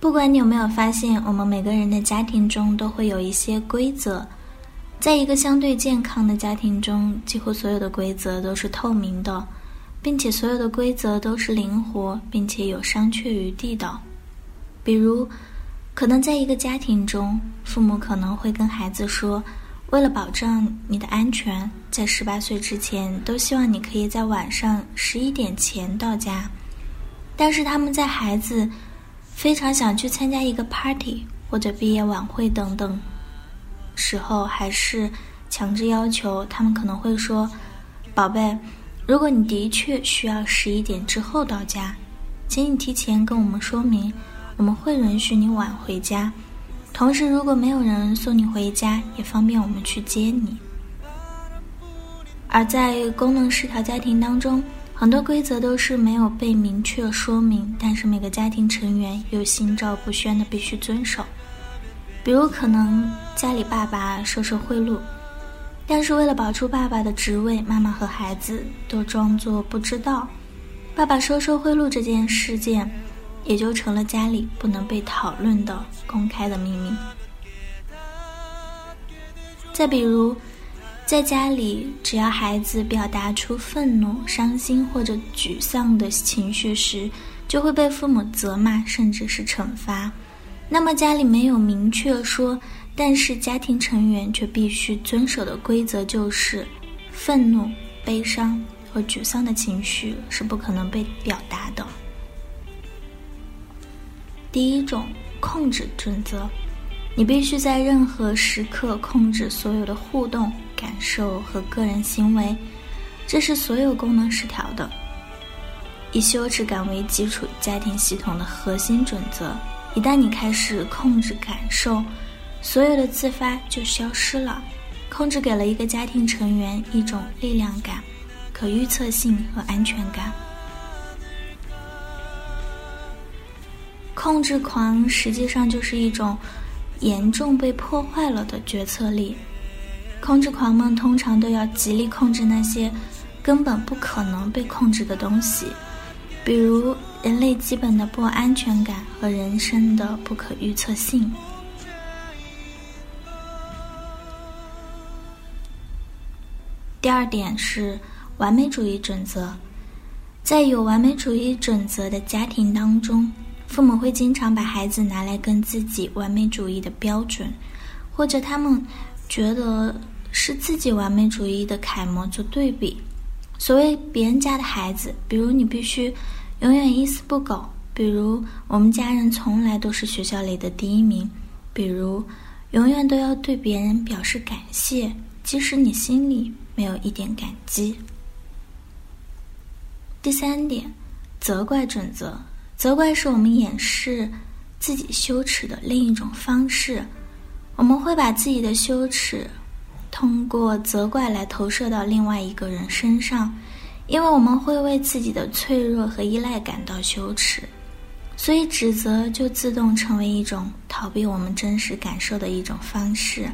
不管你有没有发现，我们每个人的家庭中都会有一些规则。在一个相对健康的家庭中，几乎所有的规则都是透明的，并且所有的规则都是灵活并且有商榷余地的。比如，可能在一个家庭中，父母可能会跟孩子说：“为了保障你的安全，在十八岁之前，都希望你可以在晚上十一点前到家。”但是他们在孩子。非常想去参加一个 party 或者毕业晚会等等时候，还是强制要求他们可能会说：“宝贝，如果你的确需要十一点之后到家，请你提前跟我们说明，我们会允许你晚回家。同时，如果没有人送你回家，也方便我们去接你。”而在功能失调家庭当中。很多规则都是没有被明确说明，但是每个家庭成员又心照不宣的必须遵守。比如，可能家里爸爸收受贿赂，但是为了保住爸爸的职位，妈妈和孩子都装作不知道。爸爸收受贿赂这件事件，也就成了家里不能被讨论的公开的秘密。再比如。在家里，只要孩子表达出愤怒、伤心或者沮丧的情绪时，就会被父母责骂，甚至是惩罚。那么，家里没有明确说，但是家庭成员却必须遵守的规则就是：愤怒、悲伤和沮丧的情绪是不可能被表达的。第一种控制准则。你必须在任何时刻控制所有的互动、感受和个人行为，这是所有功能失调的以羞耻感为基础家庭系统的核心准则。一旦你开始控制感受，所有的自发就消失了。控制给了一个家庭成员一种力量感、可预测性和安全感。控制狂实际上就是一种。严重被破坏了的决策力，控制狂们通常都要极力控制那些根本不可能被控制的东西，比如人类基本的不安全感和人生的不可预测性。第二点是完美主义准则，在有完美主义准则的家庭当中。父母会经常把孩子拿来跟自己完美主义的标准，或者他们觉得是自己完美主义的楷模做对比。所谓别人家的孩子，比如你必须永远一丝不苟；比如我们家人从来都是学校里的第一名；比如永远都要对别人表示感谢，即使你心里没有一点感激。第三点，责怪准则。责怪是我们掩饰自己羞耻的另一种方式。我们会把自己的羞耻通过责怪来投射到另外一个人身上，因为我们会为自己的脆弱和依赖感到羞耻，所以指责就自动成为一种逃避我们真实感受的一种方式。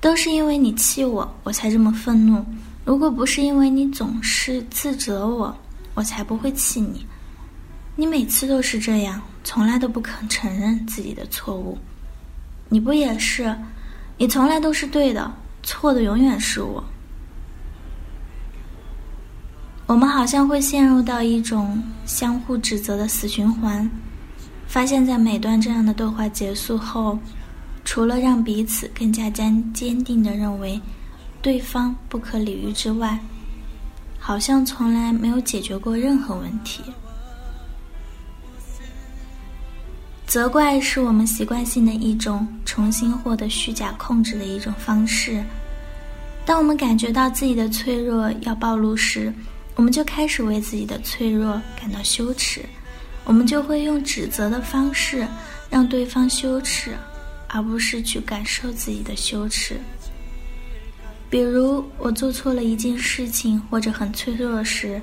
都是因为你气我，我才这么愤怒。如果不是因为你总是自责我，我才不会气你。你每次都是这样，从来都不肯承认自己的错误。你不也是？你从来都是对的，错的永远是我。我们好像会陷入到一种相互指责的死循环，发现，在每段这样的对话结束后，除了让彼此更加坚坚定的认为对方不可理喻之外，好像从来没有解决过任何问题。责怪是我们习惯性的一种重新获得虚假控制的一种方式。当我们感觉到自己的脆弱要暴露时，我们就开始为自己的脆弱感到羞耻，我们就会用指责的方式让对方羞耻，而不是去感受自己的羞耻。比如我做错了一件事情或者很脆弱时，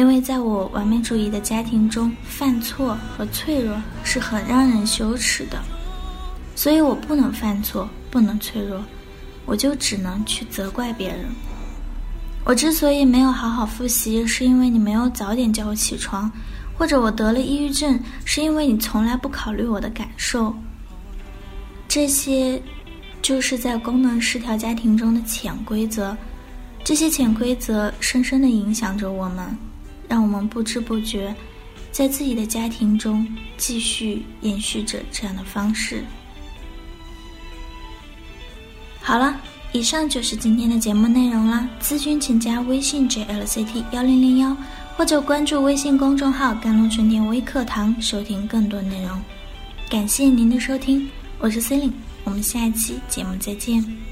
因为在我完美主义的家庭中，犯错和脆弱是很让人羞耻的，所以我不能犯错，不能脆弱，我就只能去责怪别人。我之所以没有好好复习，是因为你没有早点叫我起床；或者我得了抑郁症，是因为你从来不考虑我的感受。这些。就是在功能失调家庭中的潜规则，这些潜规则深深的影响着我们，让我们不知不觉，在自己的家庭中继续延续着这样的方式。好了，以上就是今天的节目内容啦。咨询请加微信 jlct 幺零零幺，或者关注微信公众号“甘露春天微课堂”收听更多内容。感谢您的收听，我是 c e l i n e 我们下一期节目再见。